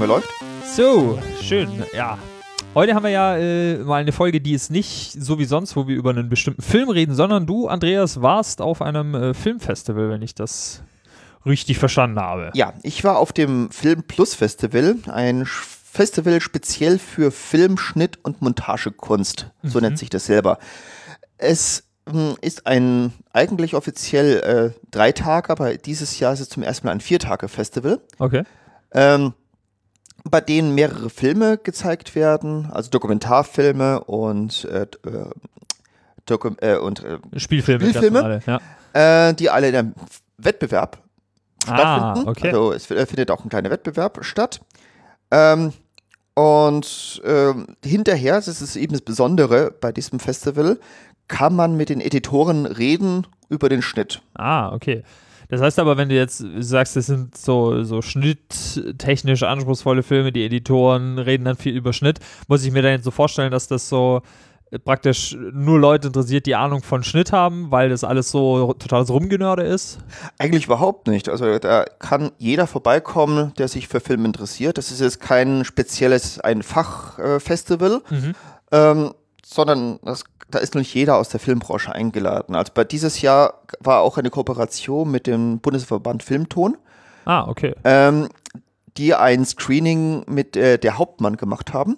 Aufnahme läuft. So, schön, ja. Heute haben wir ja äh, mal eine Folge, die ist nicht so wie sonst, wo wir über einen bestimmten Film reden, sondern du, Andreas, warst auf einem äh, Filmfestival, wenn ich das richtig verstanden habe. Ja, ich war auf dem Film Plus Festival, ein Festival speziell für Film, Schnitt und Montagekunst. So Mhm. nennt sich das selber. Es mh, ist ein eigentlich offiziell äh, drei Tage, aber dieses Jahr ist es zum ersten Mal ein Vier-Tage-Festival. Okay. ähm, bei denen mehrere Filme gezeigt werden, also Dokumentarfilme und, äh, äh, Dokum äh, und äh, Spielfilme. Spielfilme? normale, Ja. äh, die alle in einem Wettbewerb Ah, stattfinden. okay. Also es äh, findet auch ein kleiner Wettbewerb statt. Ähm, und ähm, hinterher, das ist eben das Besondere bei diesem Festival, kann man mit den Editoren reden über den Schnitt. Ah, okay. Das heißt aber, wenn du jetzt sagst, das sind so, so schnitttechnisch anspruchsvolle Filme, die Editoren reden dann viel über Schnitt, muss ich mir dann jetzt so vorstellen, dass das so äh, praktisch nur Leute interessiert, die Ahnung von Schnitt haben, weil das alles so totales Rumgenörde ist? Eigentlich überhaupt nicht. Also da kann jeder vorbeikommen, der sich für Film interessiert. Das ist jetzt kein spezielles, ein Fachfestival, Mhm. ähm, sondern das, da ist nicht jeder aus der Filmbranche eingeladen. Also bei dieses Jahr war auch eine Kooperation mit dem Bundesverband Filmton, Ah, okay. ähm, die ein Screening mit äh, der Hauptmann gemacht haben.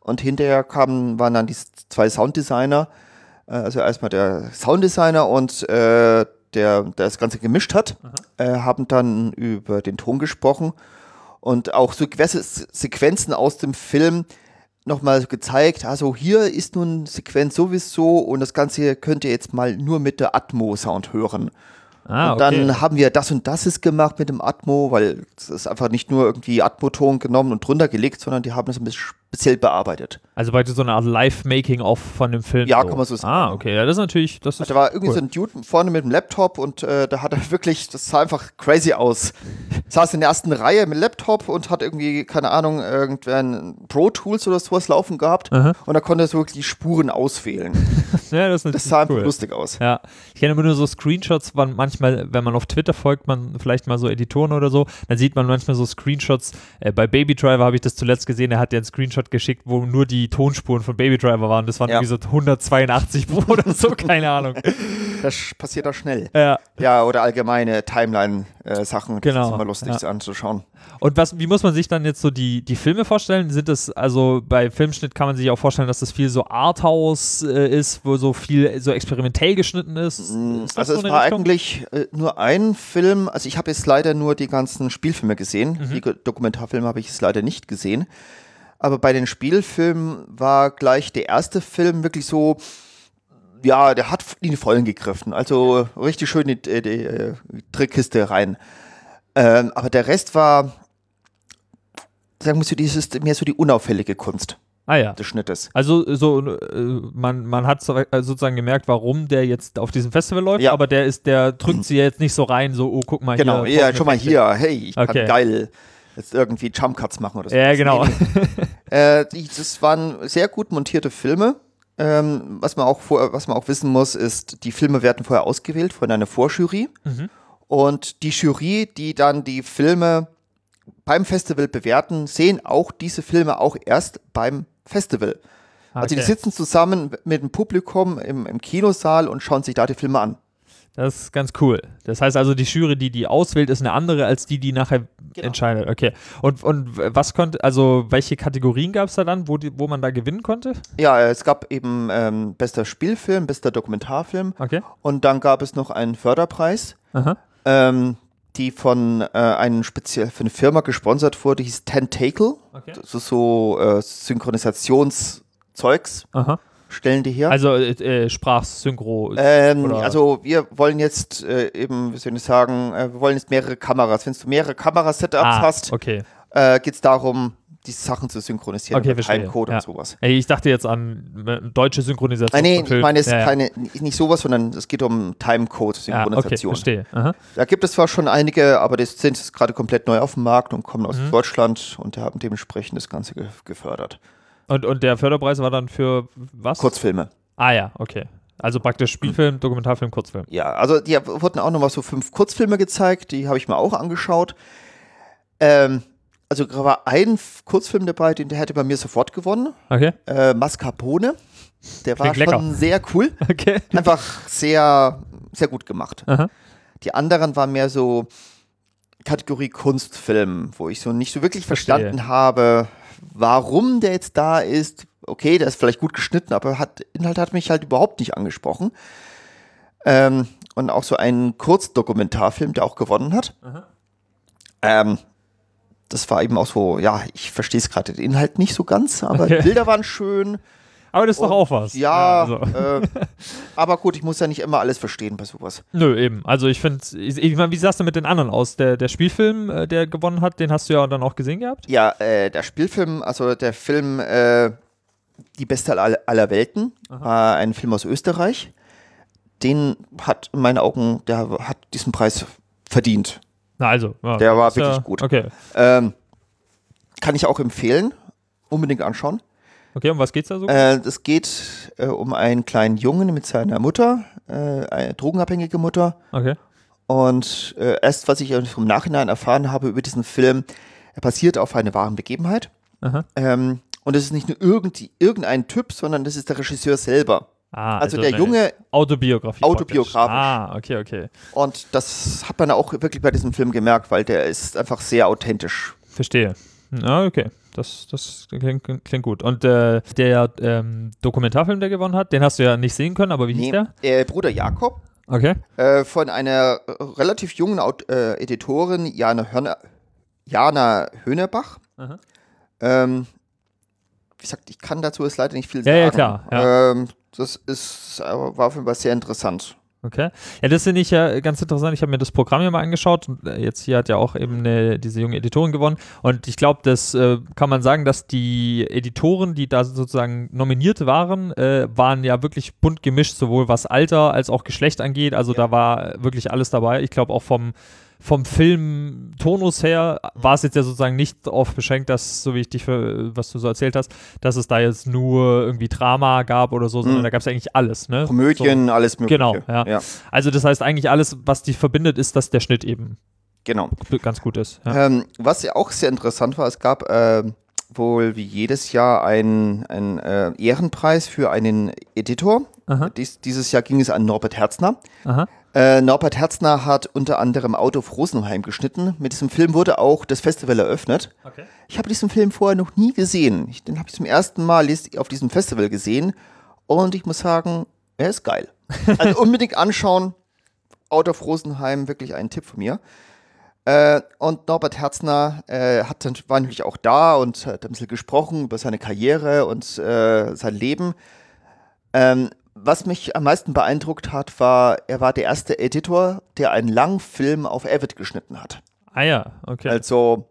Und hinterher kamen, waren dann die zwei Sounddesigner, äh, also erstmal der Sounddesigner und äh, der, der das Ganze gemischt hat, äh, haben dann über den Ton gesprochen und auch so gewisse Sequenzen aus dem Film nochmal gezeigt. Also hier ist nun Sequenz sowieso und das Ganze könnt ihr jetzt mal nur mit der Atmo-Sound hören. Ah, und okay. dann haben wir das und das ist gemacht mit dem Atmo, weil es ist einfach nicht nur irgendwie Atmo-Ton genommen und drunter gelegt, sondern die haben das ein bisschen speziell bearbeitet. Also praktisch so eine Art Live-Making-of von dem Film. Ja, so. kann man so sagen. Ah, okay. Ja, das ist natürlich, das ist Da war irgendwie cool. so ein Dude vorne mit dem Laptop und äh, da hat er wirklich, das sah einfach crazy aus. Saß in der ersten Reihe mit dem Laptop und hat irgendwie, keine Ahnung, irgendwann Pro Tools oder sowas laufen gehabt Aha. und da konnte er so wirklich die Spuren auswählen. ja, das Das sah einfach cool. lustig aus. Ja, ich kenne immer nur so Screenshots, wann manchmal, wenn man auf Twitter folgt, man vielleicht mal so Editoren oder so, dann sieht man manchmal so Screenshots. Äh, bei Baby Driver habe ich das zuletzt gesehen, er hat dir einen Screenshot geschickt, wo nur die Tonspuren von Baby Driver waren. Das waren Ja. irgendwie so 182 Pro oder so, keine Ahnung. Das passiert da schnell. Ja. Ja, oder allgemeine Timeline-Sachen. Genau, Das ist immer lustig ja. anzuschauen. Und was, wie muss man sich dann jetzt so die, die Filme vorstellen? Sind das, also bei Filmschnitt kann man sich auch vorstellen, dass das viel so Arthouse äh, ist, wo so viel so experimentell geschnitten ist? ist das Also so es war Richtung? eigentlich äh, nur ein Film, also ich habe jetzt leider nur die ganzen Spielfilme gesehen, Mhm. die Dokumentarfilme habe ich jetzt leider nicht gesehen. Aber bei den Spielfilmen war gleich der erste Film wirklich so, ja, der hat in die Vollen gegriffen. Also richtig schön in die, die, äh, Trickkiste rein. Ähm, aber der Rest war, sagen wir so, dieses mehr so die unauffällige Kunst Ah ja. des Schnittes. Also so, äh, man, man hat äh, sozusagen gemerkt, warum der jetzt auf diesem Festival läuft, Ja. aber der ist, der drückt sie jetzt nicht so rein, so, oh, guck mal Genau, hier. ja, schon mal hier, hey, ich Okay. kann geil jetzt irgendwie Jump Cuts machen oder so. Ja, genau. Äh, die, das waren sehr gut montierte Filme. Ähm, was, man auch vor, was man auch wissen muss, ist, die Filme werden vorher ausgewählt von einer Vorjury. Mhm. Und die Jury, die dann die Filme beim Festival bewerten, sehen auch diese Filme auch erst beim Festival. Also die Okay. sitzen zusammen mit dem Publikum im, im Kinosaal und schauen sich da die Filme an. Das ist ganz cool. Das heißt also, die Jury, die die auswählt, ist eine andere als die, die nachher Genau. entscheidet. Okay. Und, und was konnte, also welche Kategorien gab es da dann, wo, die, wo man da gewinnen konnte? Ja, es gab eben ähm, bester Spielfilm, bester Dokumentarfilm Okay. und dann gab es noch einen Förderpreis. Aha. ähm, die von äh, einem speziell für eine Firma gesponsert wurde, hieß Tentacle. Okay. Das ist so äh, Synchronisationszeugs, Aha. Stellen die her. Also äh, äh, Sprachsynchro. ähm, also wir wollen jetzt äh, eben, wie soll ich sagen, äh, wir wollen jetzt mehrere Kameras. Wenn du mehrere Kamerasetups ah, hast, Okay. äh, geht es darum, die Sachen zu synchronisieren Okay, verstehe. Timecode Ja. und sowas. Ey, ich dachte jetzt an äh, deutsche Synchronisation. Nein, nee, ich meine jetzt ja, keine, nicht sowas, sondern es geht um Ja, okay, Timecode-Synchronisation. verstehe. Aha. Da gibt es zwar schon einige, aber das sind gerade komplett neu auf dem Markt und kommen aus Mhm. Deutschland und haben dementsprechend das Ganze ge gefördert. Und, und der Förderpreis war dann für was? Kurzfilme. Ah ja, okay. Also praktisch Spielfilm, Dokumentarfilm, Kurzfilm. Ja, also die wurden auch noch mal so fünf Kurzfilme gezeigt, die habe ich mir auch angeschaut. Ähm, also da war ein Kurzfilm dabei, den der hätte bei mir sofort gewonnen. Okay. Äh, Mascarpone. Der war Klingt schon lecker. sehr cool. Okay. Einfach sehr, sehr gut gemacht. Aha. Die anderen waren mehr so Kategorie Kunstfilm, wo ich so nicht so wirklich Verstehe. verstanden habe, warum der jetzt da ist. Okay, der ist vielleicht gut geschnitten, aber hat, Inhalt hat mich halt überhaupt nicht angesprochen. Ähm, und auch so ein Kurzdokumentarfilm, der auch gewonnen hat. Ähm, das war eben auch so, ja, ich verstehe es gerade den Inhalt nicht so ganz, aber Okay. die Bilder waren schön. Aber das ist doch Und- auch was. Ja, also. äh, aber gut, ich muss ja nicht immer alles verstehen bei sowas. Nö, eben. Also ich finde, ich, ich meine, wie sah's denn mit den anderen aus? Der, der Spielfilm, äh, der gewonnen hat, den hast du ja dann auch gesehen gehabt? Ja, äh, der Spielfilm, also der Film äh, Die Beste aller, aller Welten, war ein Film aus Österreich. Den hat in meinen Augen, der hat diesen Preis verdient. Na also. Ja, Der war ist ja, wirklich gut. Okay. Ähm, kann ich auch empfehlen. Unbedingt anschauen. Okay, um was geht's da so? Äh, es geht äh, um einen kleinen Jungen mit seiner Mutter, äh, eine drogenabhängige Mutter. Okay. Und äh, erst, was ich im Nachhinein erfahren habe über diesen Film, er basiert auf einer wahren Begebenheit. Aha. Ähm, und es ist nicht nur irgendwie, irgendein Typ, sondern das ist der Regisseur selber. Ah, Also, der eine Junge, Autobiografie. Autobiografisch. Ah, okay, okay. und das hat man auch wirklich bei diesem Film gemerkt, weil der ist einfach sehr authentisch. Verstehe. Ah, okay. Das, das klingt, klingt gut. Und äh, der ähm, Dokumentarfilm, der gewonnen hat, den hast du ja nicht sehen können, aber wie hieß der? äh, Bruder Jakob Okay. äh, von einer relativ jungen Aut äh, Editorin, Jana, Hörner, Jana Hönerbach. Aha. Ähm, wie gesagt, ich kann dazu jetzt leider nicht viel Ja, sagen. ja, klar, ja. Ähm, das ist, äh, war auf jeden Fall sehr interessant. Okay. Ja, das finde ich ja ganz interessant. Ich habe mir das Programm ja mal angeschaut und äh, jetzt hier hat ja auch eben eine, diese junge Editorin gewonnen. Und ich glaube, das äh, kann man sagen, dass die Editoren, die da sozusagen nominiert waren, äh, waren ja wirklich bunt gemischt, sowohl was Alter als auch Geschlecht angeht. Also da war wirklich alles dabei. Ich glaube auch vom vom Film Tonus her war es jetzt ja sozusagen nicht darauf beschränkt, dass, so wie ich dich für, was du so erzählt hast, dass es da jetzt nur irgendwie Drama gab oder so, sondern Mhm. da gab es eigentlich alles, ne? Komödien, alles mögliche. Genau, ja. ja. Also das heißt eigentlich alles, was die verbindet, ist, dass der Schnitt eben Genau. ganz gut ist. Ja. Ähm, was ja auch sehr interessant war, es gab ähm, wohl wie jedes Jahr einen, äh, Ehrenpreis für einen Editor. Dies, dieses Jahr ging es an Norbert Herzner. Aha. Äh, Norbert Herzner hat unter anderem Auto auf Rosenheim geschnitten. Mit diesem Film wurde auch das Festival eröffnet. Okay. Ich habe diesen Film vorher noch nie gesehen. Ich, den habe ich zum ersten Mal auf diesem Festival gesehen. Und ich muss sagen, er ist geil. Also unbedingt anschauen. Out of Rosenheim, wirklich ein Tipp von mir. Äh, und Norbert Herzner äh, hat war natürlich auch da und hat ein bisschen gesprochen über seine Karriere und äh, sein Leben. Ähm, was mich am meisten beeindruckt hat, war, er war der erste Editor, der einen langen Film auf Avid geschnitten hat. Ah ja, okay. Also,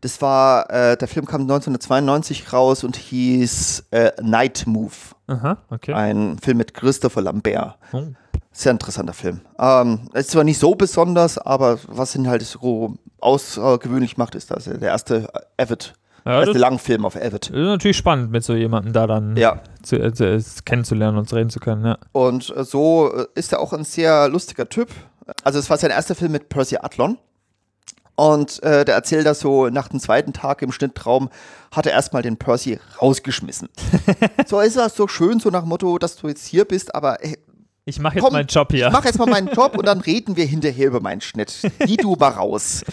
das war, äh, der Film kam 1992 raus und hieß äh, Night Move. Aha, okay. Ein Film mit Christopher Lambert. Oh. Sehr interessanter Film. Ähm, ist zwar nicht so besonders, aber was ihn halt so außergewöhnlich macht, ist, dass er der erste Avid, Ja, das Langfilm auf Avid. ist natürlich spannend, mit so jemandem da dann Ja, zu, äh, zu, kennenzulernen und reden zu können. Ja. und äh, so äh, ist er auch ein sehr lustiger Typ. Also es war sein erster Film mit Percy Adlon. Und äh, der erzählt das so, nach dem zweiten Tag im Schnittraum hat er erstmal den Percy rausgeschmissen. so ist das so schön, so nach dem Motto, dass du jetzt hier bist, aber ey, Ich mache jetzt Komm, meinen Job hier. ich mach jetzt mal meinen Job und dann reden wir hinterher über meinen Schnitt. Geh du mal raus.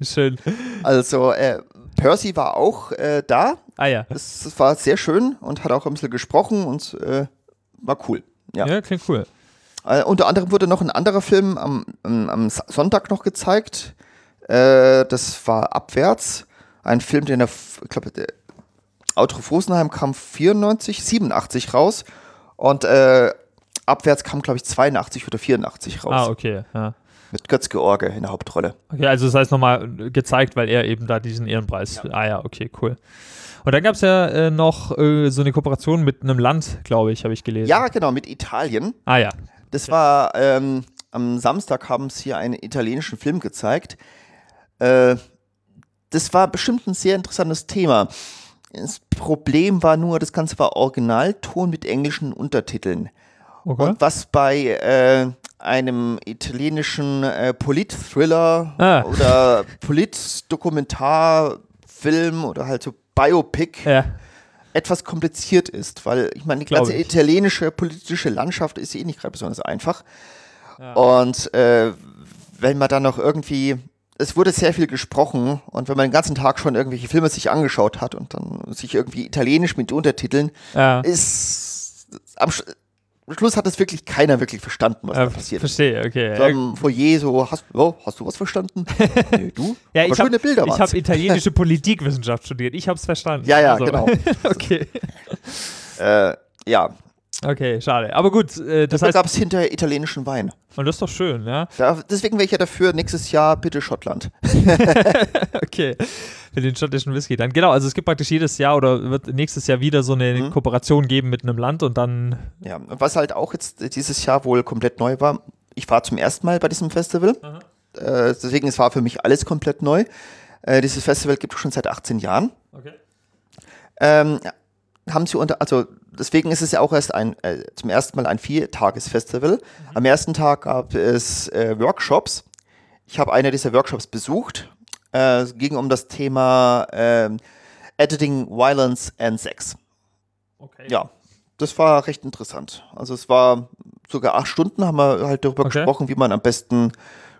Schön. Also äh, Percy war auch äh, da. Ah ja. Das, das war sehr schön und hat auch ein bisschen gesprochen und äh, war cool. Ja. Ja, klingt cool. Äh, unter anderem wurde noch ein anderer Film am, am, Sonntag noch gezeigt. Äh, das war Abwärts. Ein Film, den er, f- ich glaube, der Outro Rosenheim kam 94, 87 raus. Und äh, Abwärts kam, glaube ich, 82 oder 84 raus. Ah, okay. Ja. Mit Götz George in der Hauptrolle. Okay, also das heißt nochmal gezeigt, weil er eben da diesen Ehrenpreis. Ah ja, okay, cool. Und dann gab es ja äh, noch äh, so eine Kooperation mit einem Land, glaube ich, habe ich gelesen. Ja, genau, mit Italien. Ah ja. Das war, ähm, am Samstag haben sie hier einen italienischen Film gezeigt. Äh, das war bestimmt ein sehr interessantes Thema. Das Problem war nur, das Ganze war Originalton mit englischen Untertiteln. Okay. Und was bei äh, einem italienischen äh, Polit-Thriller Ah. oder Polit-Dokumentarfilm oder halt so Biopic Ja. etwas kompliziert ist, weil ich meine, die Glaub ganze ich. italienische politische Landschaft ist eh nicht gerade besonders einfach. Ja. Und äh, wenn man dann noch irgendwie, es wurde sehr viel gesprochen und wenn man den ganzen Tag schon irgendwelche Filme sich angeschaut hat und dann sich irgendwie italienisch mit Untertiteln, Ja. ist am am Schluss hat es wirklich keiner wirklich verstanden, was Äh, da passiert verstehe, okay. So am Foyer so, hast, oh, hast du was verstanden? nee, du? Ja, ich habe schöne Bilder ich waren's. hab italienische Politikwissenschaft studiert. Ich habe es verstanden. Ja, ja, Also, genau. okay. Äh, ja, Okay, schade. Aber gut, äh, das da heißt, gab es hinter italienischen Wein. und das ist doch schön, ja. Da, deswegen wäre ich ja dafür, nächstes Jahr bitte Schottland. Okay. Für den schottischen Whisky dann. Genau, also es gibt praktisch jedes Jahr oder wird nächstes Jahr wieder so eine Mhm. Kooperation geben mit einem Land und dann. Ja, was halt auch jetzt dieses Jahr wohl komplett neu war, ich war zum ersten Mal bei diesem Festival. Äh, deswegen, es war für mich alles komplett neu. Äh, dieses Festival gibt es schon seit 18 Jahren. Okay. Ähm, haben sie unter, also deswegen ist es ja auch erst ein, äh, zum ersten Mal ein Viertages-Festival. Am ersten Tag gab es äh, Workshops. Ich habe eine dieser Workshops besucht. Äh, es ging um das Thema ähm, Editing, Violence and Sex. okay. Ja, das war recht interessant. Also es war sogar acht Stunden, haben wir halt darüber Okay. gesprochen, wie man am besten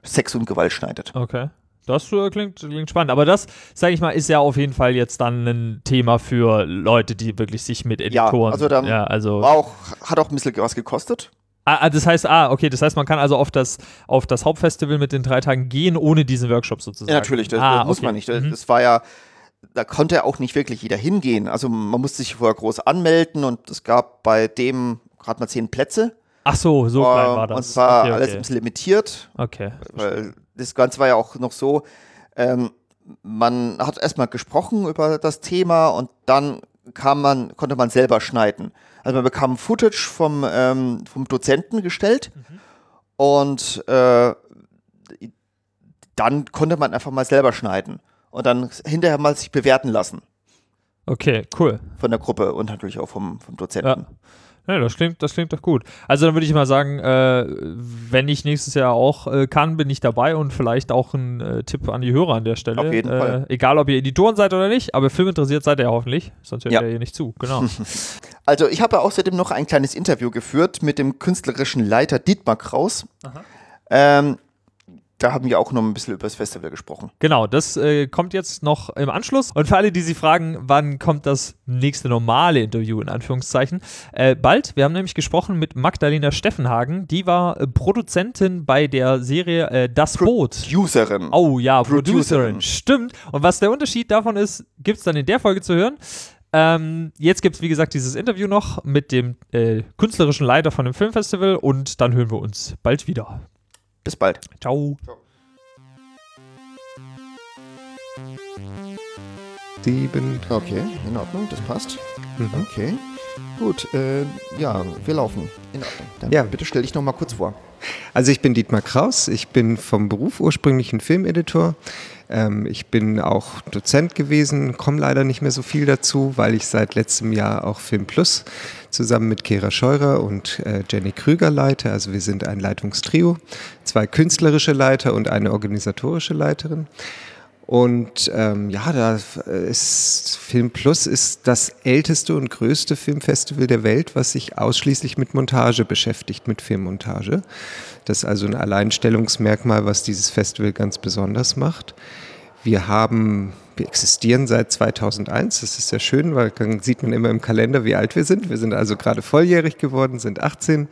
Sex und Gewalt schneidet. Okay. Das äh, klingt, klingt spannend. Aber das, sage ich mal, ist ja auf jeden Fall jetzt dann ein Thema für Leute, die wirklich sich mit Ja, Editoren. also ja, also War auch, hat auch ein bisschen was gekostet. ah, ah, das heißt, ah, okay, das heißt, man kann also auf das, auf das Hauptfestival mit den drei Tagen gehen, ohne diesen Workshop sozusagen. Ja, natürlich, das, ah, das muss okay. man nicht. Das, Mhm. das war ja, da konnte auch nicht wirklich jeder hingehen. Also man musste sich vorher groß anmelden und es gab bei dem gerade mal zehn Plätze. Ach so, so klein Ähm, war das. Und es war okay, alles okay. ein bisschen limitiert, okay. weil das Ganze war ja auch noch so, ähm, man hat erstmal gesprochen über das Thema und dann kam man, konnte man selber schneiden. Also man bekam Footage vom, ähm, vom Dozenten gestellt und äh, dann konnte man einfach mal selber schneiden und dann hinterher mal sich bewerten lassen Okay, cool. von der Gruppe und natürlich auch vom, vom Dozenten. Ja, das klingt, das klingt doch gut. Also dann würde ich mal sagen, äh, wenn ich nächstes Jahr auch äh, kann, bin ich dabei und vielleicht auch ein äh, Tipp an die Hörer an der Stelle. Auf jeden äh, Fall. Egal, ob ihr Editoren seid oder nicht, aber filminteressiert seid ihr ja hoffentlich, sonst hört Ja. ihr hier nicht zu. Genau. Also ich habe außerdem noch ein kleines Interview geführt mit dem künstlerischen Leiter Dietmar Kraus. Ähm, da haben wir auch noch ein bisschen über das Festival gesprochen. Genau, das äh, kommt jetzt noch im Anschluss. Und für alle, die sich fragen, wann kommt das nächste normale Interview in Anführungszeichen, äh, bald. Wir haben nämlich gesprochen mit Magdalena Steffenhagen. Die war äh, Produzentin bei der Serie äh, Das Boot. Userin. Oh ja, Producerin. Producerin. Stimmt. Und was der Unterschied davon ist, gibt es dann in der Folge zu hören. Ähm, jetzt gibt es, wie gesagt, dieses Interview noch mit dem äh, künstlerischen Leiter von dem Filmfestival und dann hören wir uns bald wieder. Bis bald. Ciao. Sieben. Okay, in Ordnung, das passt. Mhm. Okay. Gut, äh, ja, wir laufen. In Ordnung. Dann Ja. bitte stell dich noch mal kurz vor. Also ich bin Dietmar Kraus, ich bin vom Beruf ursprünglich ein Filmeditor. Ähm, ich bin auch Dozent gewesen, komme leider nicht mehr so viel dazu, weil ich seit letztem Jahr auch Film Plus zusammen mit Kera Scheurer und äh, Jenny Krüger leite. Also wir sind ein Leitungstrio, zwei künstlerische Leiter und eine organisatorische Leiterin. Und ähm, ja, da ist Film Plus ist das älteste und größte Filmfestival der Welt, was sich ausschließlich mit Montage beschäftigt, mit Filmmontage. Das ist also ein Alleinstellungsmerkmal, was dieses Festival ganz besonders macht. Wir haben, wir existieren seit 2001. Das ist sehr schön, weil dann sieht man immer im Kalender, wie alt wir sind. Wir sind also gerade volljährig geworden, sind 18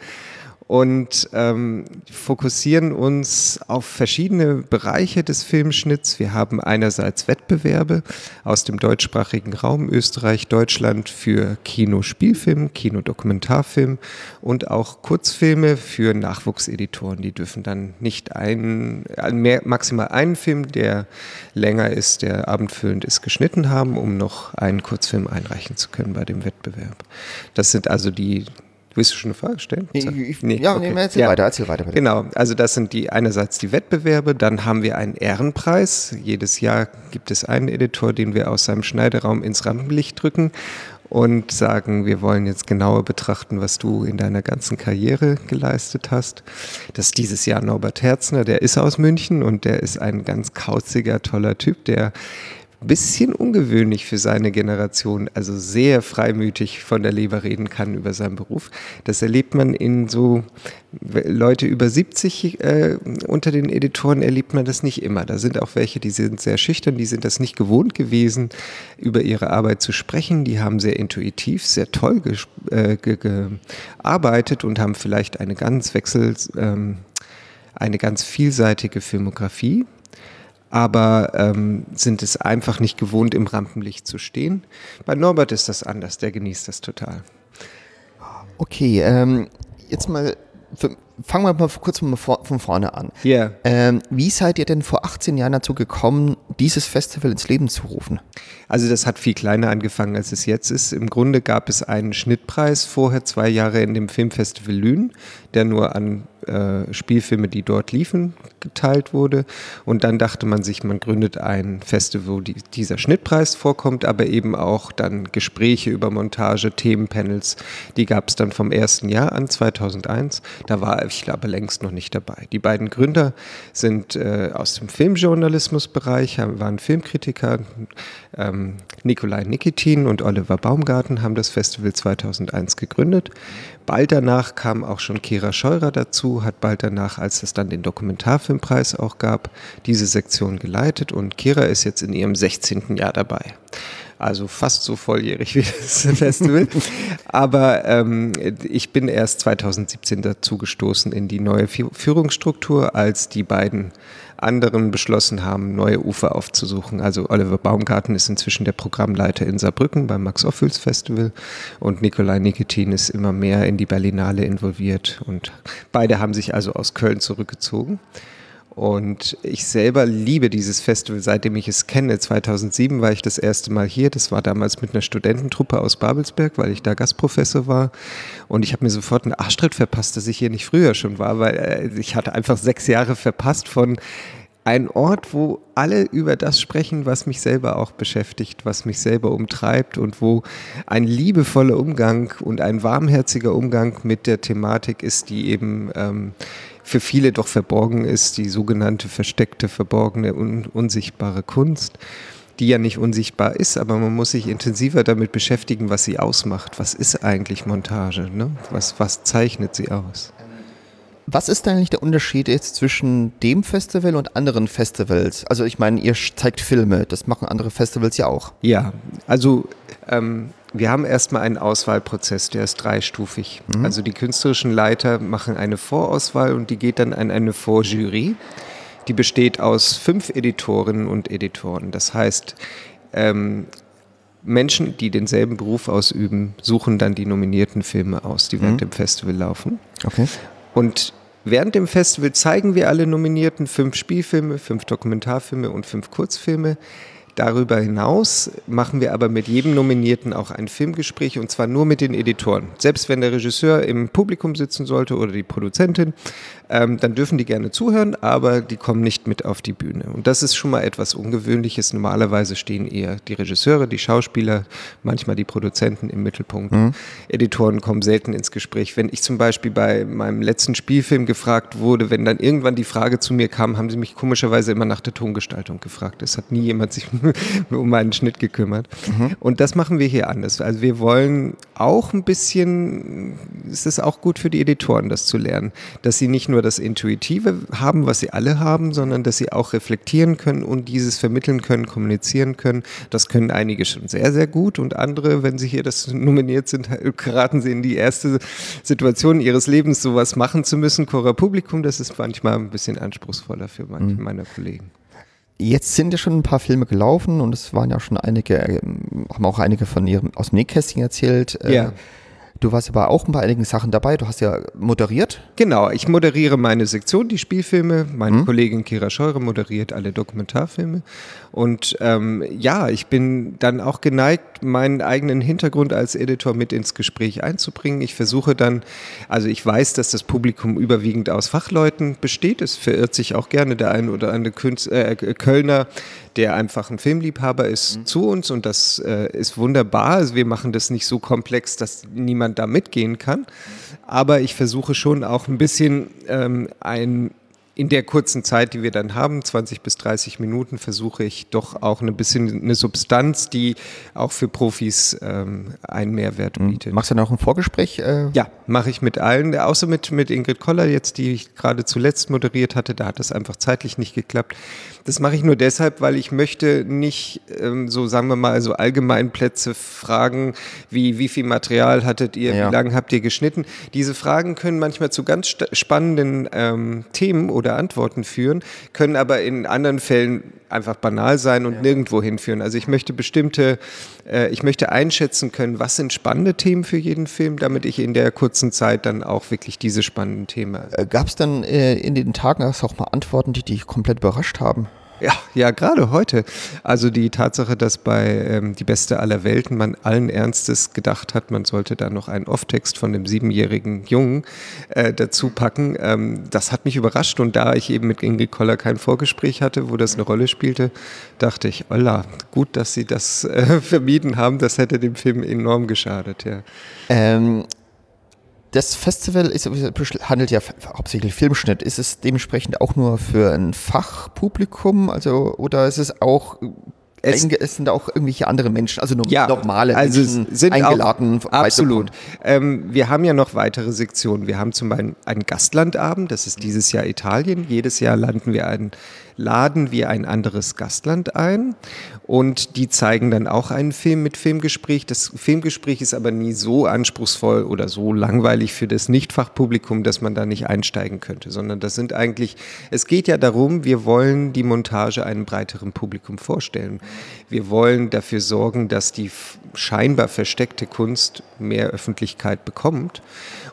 und ähm, fokussieren uns auf verschiedene Bereiche des Filmschnitts. Wir haben einerseits Wettbewerbe aus dem deutschsprachigen Raum Österreich, Deutschland für Kino, Spielfilm, Kino, Dokumentarfilm und auch Kurzfilme für Nachwuchseditoren. Die dürfen dann nicht einen, mehr, maximal einen Film, der länger ist, der abendfüllend ist, geschnitten haben, um noch einen Kurzfilm einreichen zu können bei dem Wettbewerb. Das sind also die Willst du schon eine Frage stellen? Ich, ich, ja, okay. nee, erzähl Ja. weiter, erzähl weiter. Bitte. Genau, also das sind die einerseits die Wettbewerbe, dann haben wir einen Ehrenpreis. Jedes Jahr gibt es einen Editor, den wir aus seinem Schneideraum ins Rampenlicht drücken und sagen, wir wollen jetzt genauer betrachten, was du in deiner ganzen Karriere geleistet hast. Das ist dieses Jahr Norbert Herzner, der ist aus München und der ist ein ganz kauziger, toller Typ, der bisschen ungewöhnlich für seine Generation, also sehr freimütig von der Leber reden kann über seinen Beruf. Das erlebt man in so Leute über 70 äh, unter den Editoren erlebt man das nicht immer. Da sind auch welche, die sind sehr schüchtern, die sind das nicht gewohnt gewesen, über ihre Arbeit zu sprechen. Die haben sehr intuitiv, sehr toll äh, gearbeitet und haben vielleicht eine ganz wechsel, ähm, eine ganz vielseitige Filmografie aber ähm, sind es einfach nicht gewohnt, im Rampenlicht zu stehen. Bei Norbert ist das anders, der genießt das total. Okay, ähm, jetzt mal, fangen wir mal kurz mal von vorne an. Ja. Yeah. Ähm, wie seid ihr denn vor 18 Jahren dazu gekommen, dieses Festival ins Leben zu rufen? Also das hat viel kleiner angefangen, als es jetzt ist. Im Grunde gab es einen Schnittpreis vorher zwei Jahre in dem Filmfestival Lünen, der nur an äh, Spielfilme, die dort liefen, geteilt wurde. Und dann dachte man sich, man gründet ein Festival, wo die, dieser Schnittpreis vorkommt, aber eben auch dann Gespräche über Montage, Themenpanels. Die gab es dann vom ersten Jahr an, 2001. Da war ich glaube längst noch nicht dabei. Die beiden Gründer sind äh, aus dem Filmjournalismusbereich, waren Filmkritiker. Ähm, Nikolai Nikitin und Oliver Baumgarten haben das Festival 2001 gegründet. Bald danach kam auch schon Kira Scheurer dazu, hat bald danach, als es dann den Dokumentarfilmpreis auch gab, diese Sektion geleitet und Kira ist jetzt in ihrem 16. Jahr dabei. Also fast so volljährig wie das Festival. Aber ähm, ich bin erst 2017 dazu gestoßen in die neue Führungsstruktur, als die beiden anderen beschlossen haben, neue Ufer aufzusuchen. Also Oliver Baumgarten ist inzwischen der Programmleiter in Saarbrücken beim Max-Ophüls Festival und Nikolai Nikitin ist immer mehr in die Berlinale involviert und beide haben sich also aus Köln zurückgezogen. Und ich selber liebe dieses Festival, seitdem ich es kenne. 2007 war ich das erste Mal hier. Das war damals mit einer Studententruppe aus Babelsberg, weil ich da Gastprofessor war. Und ich habe mir sofort einen Arschtritt verpasst, dass ich hier nicht früher schon war, weil äh, ich hatte einfach sechs Jahre verpasst von ein Ort, wo alle über das sprechen, was mich selber auch beschäftigt, was mich selber umtreibt und wo ein liebevoller Umgang und ein warmherziger Umgang mit der Thematik ist, die eben ähm, für viele doch verborgen ist, die sogenannte versteckte, verborgene, un unsichtbare Kunst, die ja nicht unsichtbar ist, aber man muss sich intensiver damit beschäftigen, was sie ausmacht. Was ist eigentlich Montage? Ne? Was, was zeichnet sie aus? Was ist eigentlich der Unterschied jetzt zwischen dem Festival und anderen Festivals? Also ich meine, ihr zeigt Filme, das machen andere Festivals ja auch. Ja, also ähm, wir haben erstmal einen Auswahlprozess, der ist dreistufig. Mhm. Also die künstlerischen Leiter machen eine Vorauswahl und die geht dann an eine Vorjury. Die besteht aus fünf Editorinnen und Editoren. Das heißt, ähm, Menschen, die denselben Beruf ausüben, suchen dann die nominierten Filme aus, die während mhm. dem Festival laufen. Okay. Und während dem Festival zeigen wir alle Nominierten fünf Spielfilme, fünf Dokumentarfilme und fünf Kurzfilme. Darüber hinaus machen wir aber mit jedem Nominierten auch ein Filmgespräch und zwar nur mit den Editoren. Selbst wenn der Regisseur im Publikum sitzen sollte oder die Produzentin, ähm, dann dürfen die gerne zuhören, aber die kommen nicht mit auf die Bühne. Und das ist schon mal etwas Ungewöhnliches. Normalerweise stehen eher die Regisseure, die Schauspieler, manchmal die Produzenten im Mittelpunkt. Mhm. Editoren kommen selten ins Gespräch. Wenn ich zum Beispiel bei meinem letzten Spielfilm gefragt wurde, wenn dann irgendwann die Frage zu mir kam, haben sie mich komischerweise immer nach der Tongestaltung gefragt. Es hat nie jemand sich um meinen Schnitt gekümmert. Mhm. Und das machen wir hier anders. Also wir wollen auch ein bisschen, es ist auch gut für die Editoren, das zu lernen, dass sie nicht nur das Intuitive haben, was sie alle haben, sondern dass sie auch reflektieren können und dieses vermitteln können, kommunizieren können. Das können einige schon sehr, sehr gut und andere, wenn sie hier das nominiert sind, geraten sie in die erste Situation ihres Lebens, sowas machen zu müssen. Cora Publikum, das ist manchmal ein bisschen anspruchsvoller für manche mhm. meiner Kollegen. Jetzt sind ja schon ein paar Filme gelaufen und es waren ja schon einige, ähm, haben auch einige von ihrem aus dem Nähkästchen erzählt. Äh, ja. Du warst aber auch bei einigen Sachen dabei. Du hast ja moderiert. Genau, ich moderiere meine Sektion, die Spielfilme. Meine mhm. Kollegin Kira Scheure moderiert alle Dokumentarfilme. Und ähm, ja, ich bin dann auch geneigt, meinen eigenen Hintergrund als Editor mit ins Gespräch einzubringen. Ich versuche dann, also ich weiß, dass das Publikum überwiegend aus Fachleuten besteht. Es verirrt sich auch gerne der ein oder andere Künstler, äh, Kölner, der einfach ein Filmliebhaber ist, mhm. zu uns und das äh, ist wunderbar. Also wir machen das nicht so komplex, dass niemand da mitgehen kann. Aber ich versuche schon auch ein bisschen ähm, ein in der kurzen Zeit, die wir dann haben, 20 bis 30 Minuten, versuche ich doch auch ein bisschen eine Substanz, die auch für Profis ähm, einen Mehrwert mhm. bietet. Machst du dann auch ein Vorgespräch? Äh? Ja, mache ich mit allen, außer mit, mit Ingrid Koller jetzt, die ich gerade zuletzt moderiert hatte. Da hat das einfach zeitlich nicht geklappt. Das mache ich nur deshalb, weil ich möchte nicht ähm, so, sagen wir mal, so Allgemeinplätze fragen, wie, wie viel Material hattet ihr, ja. wie lange habt ihr geschnitten. Diese Fragen können manchmal zu ganz spannenden ähm, Themen oder Antworten führen, können aber in anderen Fällen einfach banal sein und ja. nirgendwo hinführen. Also ich möchte bestimmte, äh, ich möchte einschätzen können, was sind spannende Themen für jeden Film, damit ich in der kurzen Zeit dann auch wirklich diese spannenden Themen. Äh, Gab es dann äh, in den Tagen auch mal Antworten, die dich komplett überrascht haben? Ja, ja, gerade heute. Also die Tatsache, dass bei ähm, Die Beste aller Welten man allen Ernstes gedacht hat, man sollte da noch einen Off-Text von dem siebenjährigen Jungen äh, dazu packen, ähm, das hat mich überrascht. Und da ich eben mit Ingrid Koller kein Vorgespräch hatte, wo das eine Rolle spielte, dachte ich, Olla, gut, dass sie das äh, vermieden haben. Das hätte dem Film enorm geschadet, ja. Ähm das Festival ist, handelt ja hauptsächlich Filmschnitt. Ist es dementsprechend auch nur für ein Fachpublikum? Also, oder ist es auch es, es, sind auch irgendwelche andere Menschen, also ja, normale also Menschen sind eingeladen. Auch, absolut. Ähm, wir haben ja noch weitere Sektionen. Wir haben zum Beispiel einen Gastlandabend, das ist dieses Jahr Italien. Jedes Jahr landen wir einen laden wir ein anderes Gastland ein und die zeigen dann auch einen Film mit Filmgespräch. Das Filmgespräch ist aber nie so anspruchsvoll oder so langweilig für das Nichtfachpublikum, dass man da nicht einsteigen könnte, sondern das sind eigentlich, es geht ja darum, wir wollen die Montage einem breiteren Publikum vorstellen. Wir wollen dafür sorgen, dass die scheinbar versteckte Kunst mehr Öffentlichkeit bekommt.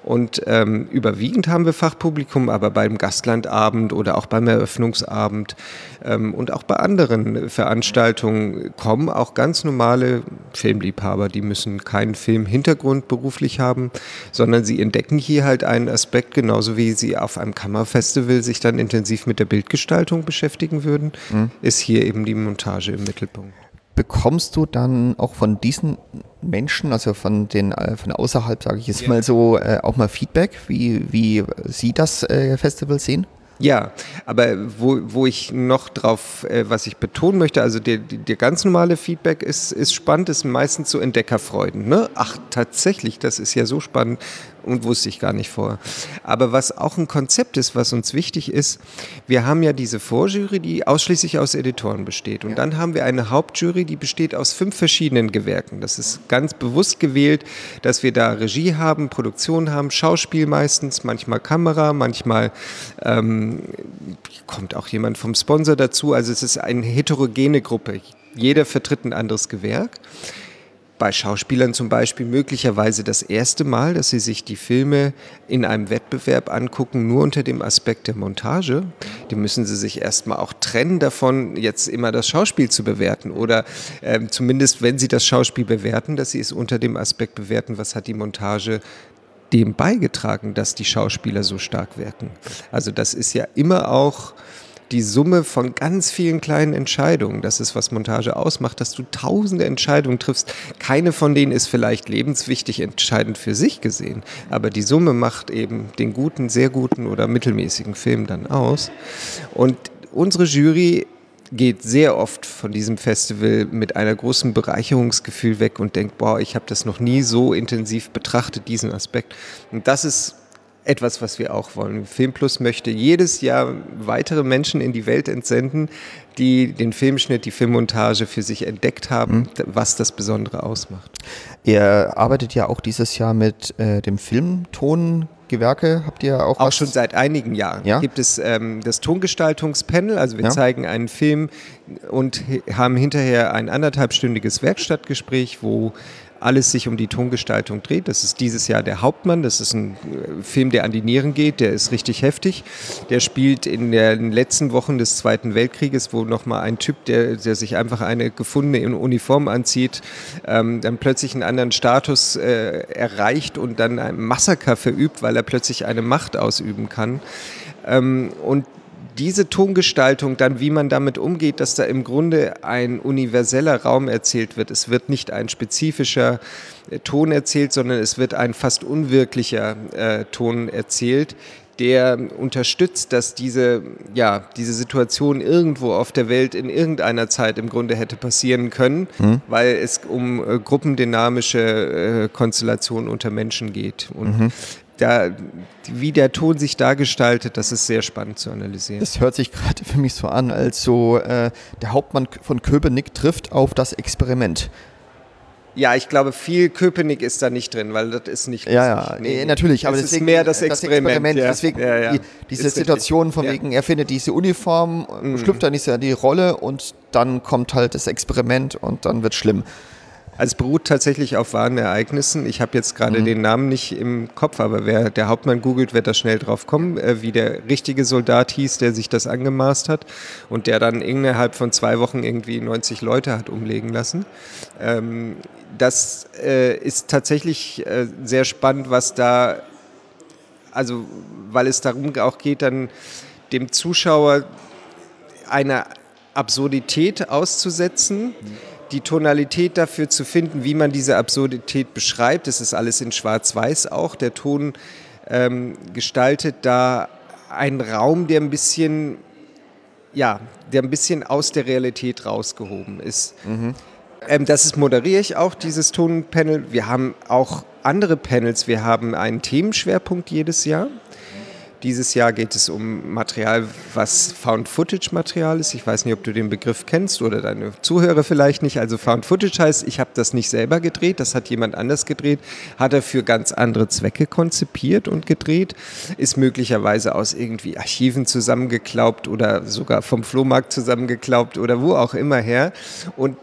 Und ähm, überwiegend haben wir Fachpublikum, aber beim Gastlandabend oder auch beim Eröffnungsabend ähm, und auch bei anderen Veranstaltungen kommen auch ganz normale Filmliebhaber, die müssen keinen Filmhintergrund beruflich haben, sondern sie entdecken hier halt einen Aspekt, genauso wie sie auf einem Kammerfestival sich dann intensiv mit der Bildgestaltung beschäftigen würden, mhm. ist hier eben die Montage im Mittelpunkt bekommst du dann auch von diesen Menschen, also von den äh, von außerhalb, sage ich jetzt ja. mal so, äh, auch mal Feedback, wie, wie sie das äh, Festival sehen? Ja, aber wo, wo ich noch drauf, äh, was ich betonen möchte, also der, der ganz normale Feedback ist, ist spannend, ist meistens so Entdeckerfreuden. Ne? Ach, tatsächlich, das ist ja so spannend und wusste ich gar nicht vor. Aber was auch ein Konzept ist, was uns wichtig ist, wir haben ja diese Vorjury, die ausschließlich aus Editoren besteht. Und dann haben wir eine Hauptjury, die besteht aus fünf verschiedenen Gewerken. Das ist ganz bewusst gewählt, dass wir da Regie haben, Produktion haben, Schauspiel meistens, manchmal Kamera, manchmal ähm, kommt auch jemand vom Sponsor dazu. Also es ist eine heterogene Gruppe. Jeder vertritt ein anderes Gewerk bei Schauspielern zum Beispiel möglicherweise das erste Mal, dass sie sich die Filme in einem Wettbewerb angucken, nur unter dem Aspekt der Montage. Die müssen sie sich erstmal auch trennen davon, jetzt immer das Schauspiel zu bewerten. Oder äh, zumindest, wenn sie das Schauspiel bewerten, dass sie es unter dem Aspekt bewerten, was hat die Montage dem beigetragen, dass die Schauspieler so stark wirken. Also das ist ja immer auch die Summe von ganz vielen kleinen Entscheidungen. Das ist, was Montage ausmacht, dass du tausende Entscheidungen triffst. Keine von denen ist vielleicht lebenswichtig entscheidend für sich gesehen, aber die Summe macht eben den guten, sehr guten oder mittelmäßigen Film dann aus. Und unsere Jury geht sehr oft von diesem Festival mit einer großen Bereicherungsgefühl weg und denkt, boah, ich habe das noch nie so intensiv betrachtet, diesen Aspekt. Und das ist etwas, was wir auch wollen. Filmplus möchte jedes Jahr weitere Menschen in die Welt entsenden, die den Filmschnitt, die Filmmontage für sich entdeckt haben, mhm. was das Besondere ausmacht. Ihr arbeitet ja auch dieses Jahr mit äh, dem Filmton Gewerke habt ihr auch Auch was? schon seit einigen Jahren ja? gibt es ähm, das Tongestaltungspanel. Also wir ja. zeigen einen Film und haben hinterher ein anderthalbstündiges Werkstattgespräch, wo alles sich um die Tongestaltung dreht. Das ist dieses Jahr der Hauptmann. Das ist ein äh, Film, der an die Nieren geht. Der ist richtig heftig. Der spielt in den letzten Wochen des Zweiten Weltkrieges, wo nochmal ein Typ, der, der sich einfach eine gefundene Uniform anzieht, ähm, dann plötzlich einen anderen Status äh, erreicht und dann ein Massaker verübt, weil er plötzlich eine Macht ausüben kann. Ähm, und diese Tongestaltung, dann wie man damit umgeht, dass da im Grunde ein universeller Raum erzählt wird. Es wird nicht ein spezifischer äh, Ton erzählt, sondern es wird ein fast unwirklicher äh, Ton erzählt, der unterstützt, dass diese, ja, diese Situation irgendwo auf der Welt in irgendeiner Zeit im Grunde hätte passieren können, mhm. weil es um äh, gruppendynamische äh, Konstellationen unter Menschen geht. Und mhm da, wie der Ton sich dargestaltet, das ist sehr spannend zu analysieren. Das hört sich gerade für mich so an, als so äh, der Hauptmann von Köpenick trifft auf das Experiment. Ja, ich glaube, viel Köpenick ist da nicht drin, weil das ist nicht. Ja, ja, nee, natürlich, aber deswegen, ist mehr das Experiment. Das Experiment ja. Deswegen ja, ja. Die, diese ist Situation richtig. von wegen, er findet diese Uniform, mhm. schlüpft dann nicht in die Rolle und dann kommt halt das Experiment und dann wird schlimm. Also es beruht tatsächlich auf wahren Ereignissen. Ich habe jetzt gerade mhm. den Namen nicht im Kopf, aber wer der Hauptmann googelt, wird da schnell drauf kommen, äh, wie der richtige Soldat hieß, der sich das angemaßt hat und der dann innerhalb von zwei Wochen irgendwie 90 Leute hat umlegen lassen. Ähm, das äh, ist tatsächlich äh, sehr spannend, was da, also weil es darum auch geht, dann dem Zuschauer eine Absurdität auszusetzen. Mhm die Tonalität dafür zu finden, wie man diese Absurdität beschreibt. Das ist alles in Schwarz-Weiß auch. Der Ton ähm, gestaltet da einen Raum, der ein bisschen, ja, der ein bisschen aus der Realität rausgehoben ist. Mhm. Ähm, das ist moderiere ich auch, dieses Tonpanel. Wir haben auch andere Panels. Wir haben einen Themenschwerpunkt jedes Jahr. Dieses Jahr geht es um Material, was Found-Footage-Material ist. Ich weiß nicht, ob du den Begriff kennst oder deine Zuhörer vielleicht nicht. Also Found-Footage heißt, ich habe das nicht selber gedreht, das hat jemand anders gedreht, hat er für ganz andere Zwecke konzipiert und gedreht, ist möglicherweise aus irgendwie Archiven zusammengeklaubt oder sogar vom Flohmarkt zusammengeklaubt oder wo auch immer her. Und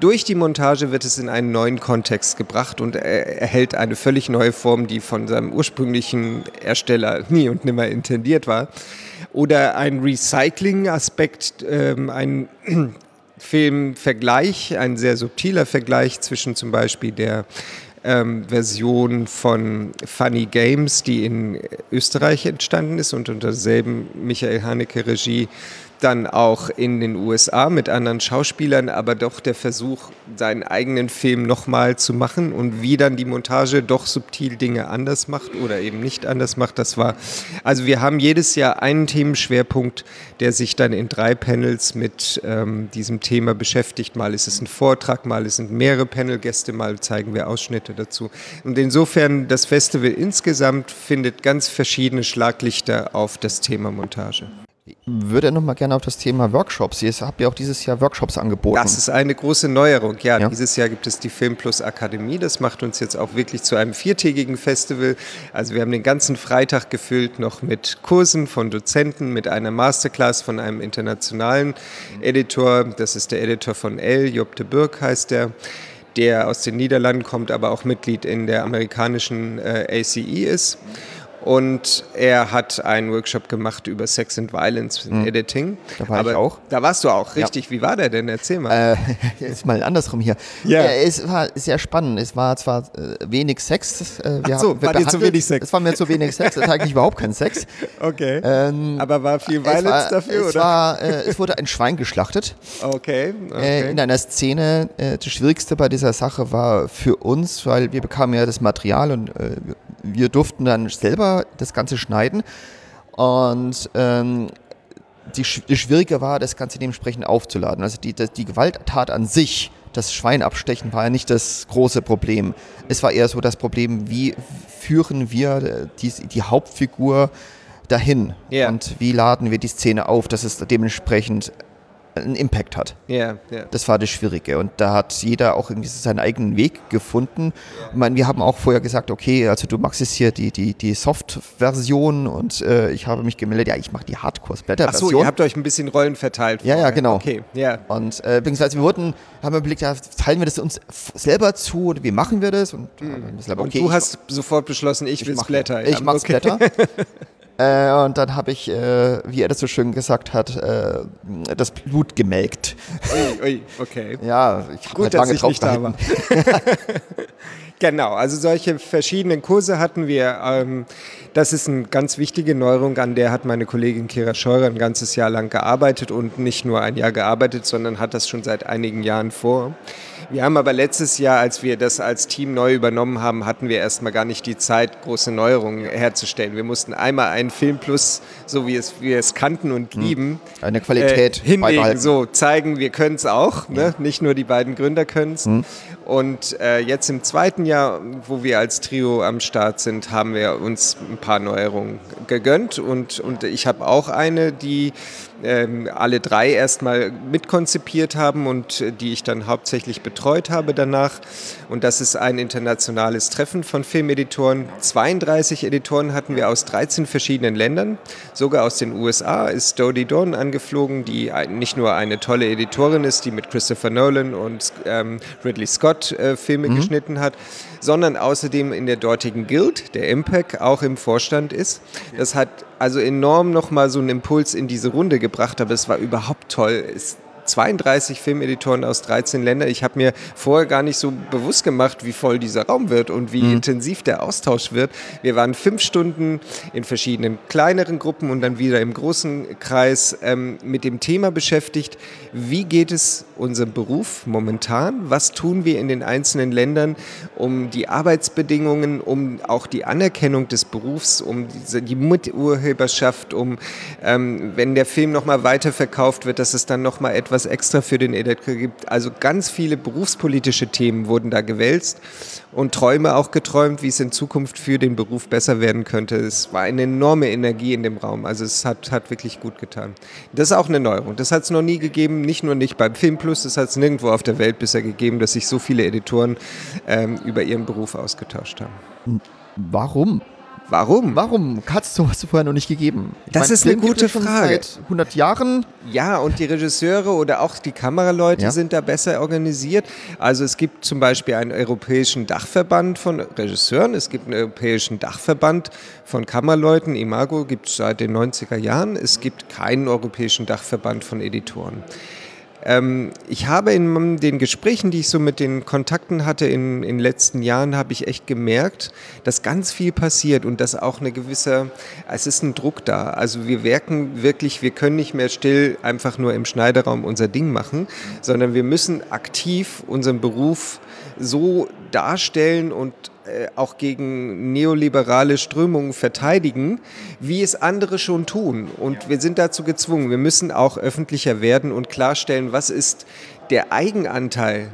durch die Montage wird es in einen neuen Kontext gebracht und er erhält eine völlig neue Form, die von seinem ursprünglichen Ersteller nie und nimmer intendiert war. Oder ein Recycling-Aspekt, ähm, ein Filmvergleich, ein sehr subtiler Vergleich zwischen zum Beispiel der ähm, Version von Funny Games, die in Österreich entstanden ist und unter derselben Michael Haneke Regie dann auch in den USA mit anderen Schauspielern, aber doch der Versuch, seinen eigenen Film nochmal zu machen und wie dann die Montage doch subtil Dinge anders macht oder eben nicht anders macht. Das war, also wir haben jedes Jahr einen Themenschwerpunkt, der sich dann in drei Panels mit ähm, diesem Thema beschäftigt. Mal ist es ein Vortrag, mal sind mehrere Panelgäste, mal zeigen wir Ausschnitte dazu. Und insofern, das Festival insgesamt findet ganz verschiedene Schlaglichter auf das Thema Montage würde noch mal gerne auf das Thema Workshops. Ihr habt ja auch dieses Jahr Workshops angeboten. Das ist eine große Neuerung. Ja, ja, dieses Jahr gibt es die Film Plus Akademie. Das macht uns jetzt auch wirklich zu einem viertägigen Festival. Also wir haben den ganzen Freitag gefüllt noch mit Kursen von Dozenten, mit einer Masterclass von einem internationalen Editor. Das ist der Editor von L, Job de Burg heißt der der aus den Niederlanden kommt, aber auch Mitglied in der amerikanischen äh, ACE ist. Und er hat einen Workshop gemacht über Sex and Violence in mhm. Editing. Da war Aber ich auch. Da warst du auch, richtig. Ja. Wie war der denn? Erzähl mal. Äh, ist mal andersrum hier. Ja. Äh, es war sehr spannend. Es war zwar äh, wenig Sex. Äh, wir Ach so, war dir zu wenig Sex? Es war mir zu wenig Sex. Es ist eigentlich überhaupt kein Sex. Okay. Ähm, Aber war viel Violence war, dafür, es oder? War, äh, es wurde ein Schwein geschlachtet. Okay. Äh, okay. in einer Szene. das Schwierigste bei dieser Sache war für uns, weil wir bekamen ja das Material und wir durften dann selber das Ganze schneiden. Und ähm, die, die Schwierige war, das Ganze dementsprechend aufzuladen. Also die, die Gewalttat an sich, das Schwein abstechen, war ja nicht das große Problem. Es war eher so das Problem, wie führen wir die, die Hauptfigur dahin yeah. und wie laden wir die Szene auf, dass es dementsprechend einen Impact hat. Ja, ja. Das war das Schwierige. Und da hat jeder auch irgendwie seinen eigenen Weg gefunden. Ich meine, wir haben auch vorher gesagt, okay, also du machst jetzt hier die, die, die Soft-Version und äh, ich habe mich gemeldet, ja, ich mache die Hardcore-Splatter-Version. Achso, ihr habt euch ein bisschen Rollen verteilt. Ja, ja, vorher. genau. Okay, ja. Und äh, beziehungsweise wir wurden, haben wir überlegt, ja, teilen wir das uns selber zu oder wie machen wir das? Und, selber, Und okay, du ich- hast sofort beschlossen, ich, will mach- Splatter. Ich ja. mag okay. Splatter. äh, und dann habe ich, äh, wie er das so schön gesagt hat, äh, das Blut gemelkt. Ui, ui, okay. Ja, ich habe Gut, halt dass lange ich drauf nicht da war. genau, also solche verschiedenen Kurse hatten wir. Ähm, das ist eine ganz wichtige Neuerung, an der hat meine Kollegin Kira Scheurer ein ganzes Jahr lang gearbeitet und nicht nur ein Jahr gearbeitet, sondern hat das schon seit einigen Jahren vor. Wir haben aber letztes Jahr, als wir das als Team neu übernommen haben, hatten wir erstmal gar nicht die Zeit, große Neuerungen herzustellen. Wir mussten einmal einen Film plus, so wie es, wir es kannten und lieben, Eine Qualität äh, hinlegen, so zeigen, wir können es auch. Ne? Nicht nur die beiden Gründer können es. Und äh, jetzt im zweiten Jahr, wo wir als Trio am Start sind, haben wir uns ein paar Neuerungen gegönnt. Und, und ich habe auch eine, die ähm, alle drei erstmal mitkonzipiert haben und die ich dann hauptsächlich betreut habe danach. Und das ist ein internationales Treffen von Filmeditoren. 32 Editoren hatten wir aus 13 verschiedenen Ländern. Sogar aus den USA ist Dodie Dawn angeflogen, die nicht nur eine tolle Editorin ist, die mit Christopher Nolan und ähm, Ridley Scott äh, Filme geschnitten hat, sondern außerdem in der dortigen Guild, der Impact, auch im Vorstand ist. Das hat also enorm nochmal so einen Impuls in diese Runde gebracht, aber es war überhaupt toll. Es 32 Filmeditoren aus 13 Ländern. Ich habe mir vorher gar nicht so bewusst gemacht, wie voll dieser Raum wird und wie intensiv der Austausch wird. Wir waren fünf Stunden in verschiedenen kleineren Gruppen und dann wieder im großen Kreis ähm, mit dem Thema beschäftigt. Wie geht es unserem Beruf momentan? Was tun wir in den einzelnen Ländern, um die Arbeitsbedingungen, um auch die Anerkennung des Berufs, um die Miturheberschaft, um ähm, wenn der Film nochmal weiterverkauft wird, dass es dann nochmal etwas extra für den Editor gibt. Also ganz viele berufspolitische Themen wurden da gewälzt und Träume auch geträumt, wie es in Zukunft für den Beruf besser werden könnte. Es war eine enorme Energie in dem Raum. Also es hat, hat wirklich gut getan. Das ist auch eine Neuerung. Das hat es noch nie gegeben, nicht nur nicht beim Film Plus, das hat es nirgendwo auf der Welt bisher gegeben, dass sich so viele Editoren ähm, über ihren Beruf ausgetauscht haben. Warum? Warum? Warum hat es sowas vorher noch nicht gegeben? Ich Das meine, ist eine gute Frage. Seit 100 Jahren. Ja, und die Regisseure oder auch die Kameraleute Ja. sind da besser organisiert. Also es gibt zum Beispiel einen europäischen Dachverband von Regisseuren, es gibt einen europäischen Dachverband von Kammerleuten, Imago gibt es seit den 90er Jahren, es gibt keinen europäischen Dachverband von Editoren. Ähm, ich habe in den Gesprächen, die ich so mit den Kontakten hatte in den letzten Jahren, habe ich echt gemerkt, dass ganz viel passiert und dass auch eine gewisse, es ist ein Druck da. Also wir wirken wirklich, wir können nicht mehr still einfach nur im Schneiderraum unser Ding machen, sondern wir müssen aktiv unseren Beruf so darstellen und auch gegen neoliberale Strömungen verteidigen, wie es andere schon tun. Und wir sind dazu gezwungen. Wir müssen auch öffentlicher werden und klarstellen, was ist der Eigenanteil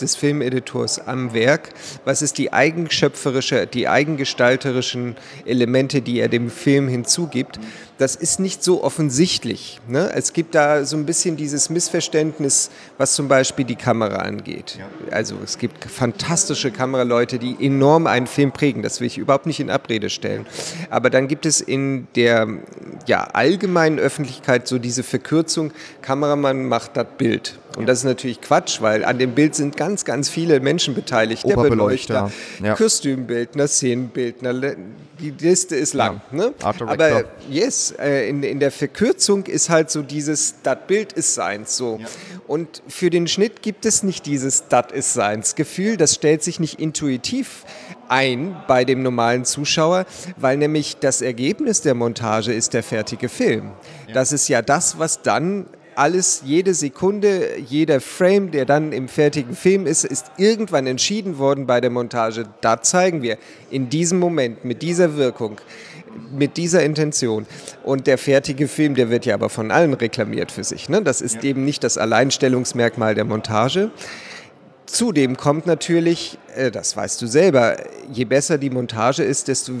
des Filmeditors am Werk, was ist die eigenschöpferische, die eigengestalterischen Elemente, die er dem Film hinzugibt. Das ist nicht so offensichtlich. Ne? Es gibt da so ein bisschen dieses Missverständnis, was zum Beispiel die Kamera angeht. Also es gibt fantastische Kameraleute, die enorm einen Film prägen. Das will ich überhaupt nicht in Abrede stellen. Aber dann gibt es in der ja, allgemeinen Öffentlichkeit so diese Verkürzung, Kameramann macht das Bild. Und das ist natürlich Quatsch, weil an dem Bild sind ganz, ganz viele Menschen beteiligt. Der Beleuchter, ja. Kostümbildner, Szenenbildner, die Liste ist lang. Ne? Art Director. Aber yes, äh, in, in der Verkürzung ist halt so dieses, das Bild ist seins so. Und für den Schnitt gibt es nicht dieses, das ist seins Gefühl, das stellt sich nicht intuitiv ein bei dem normalen Zuschauer, weil nämlich das Ergebnis der Montage ist der fertige Film. Das ist ja das, was dann alles, jede Sekunde, jeder Frame, der dann im fertigen Film ist, ist irgendwann entschieden worden bei der Montage. Da zeigen wir in diesem Moment, mit dieser Wirkung, mit dieser Intention. Und der fertige Film, der wird ja aber von allen reklamiert für sich. Ne? Das ist eben nicht das Alleinstellungsmerkmal der Montage. Zudem kommt natürlich, äh, das weißt du selber, je besser die Montage ist, desto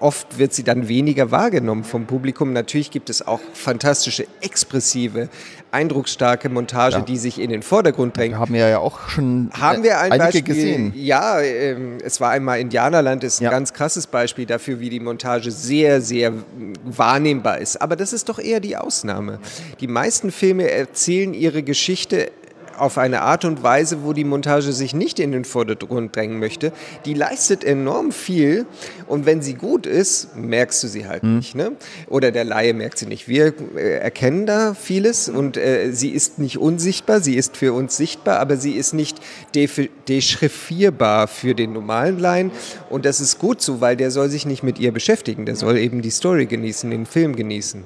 oft wird sie dann weniger wahrgenommen vom Publikum. Natürlich gibt es auch fantastische, expressive, eindrucksstarke Montage, Ja. die sich in den Vordergrund drängen. Wir haben ja auch schon Haben wir ein einige Beispiel? gesehen. Ja, ähm, es war einmal Indianerland, ist ein Ja. ganz krasses Beispiel dafür, wie die Montage sehr, sehr wahrnehmbar ist. Aber das ist doch eher die Ausnahme. Die meisten Filme erzählen ihre Geschichte auf eine Art und Weise, wo die Montage sich nicht in den Vordergrund drängen möchte. Die leistet enorm viel und wenn sie gut ist, merkst du sie halt Mhm. nicht. Ne? Oder der Laie merkt sie nicht. Wir äh, erkennen da vieles und äh, sie ist nicht unsichtbar, sie ist für uns sichtbar, aber sie ist nicht dechiffrierbar für den normalen Laien und das ist gut so, weil der soll sich nicht mit ihr beschäftigen, der soll eben die Story genießen, den Film genießen.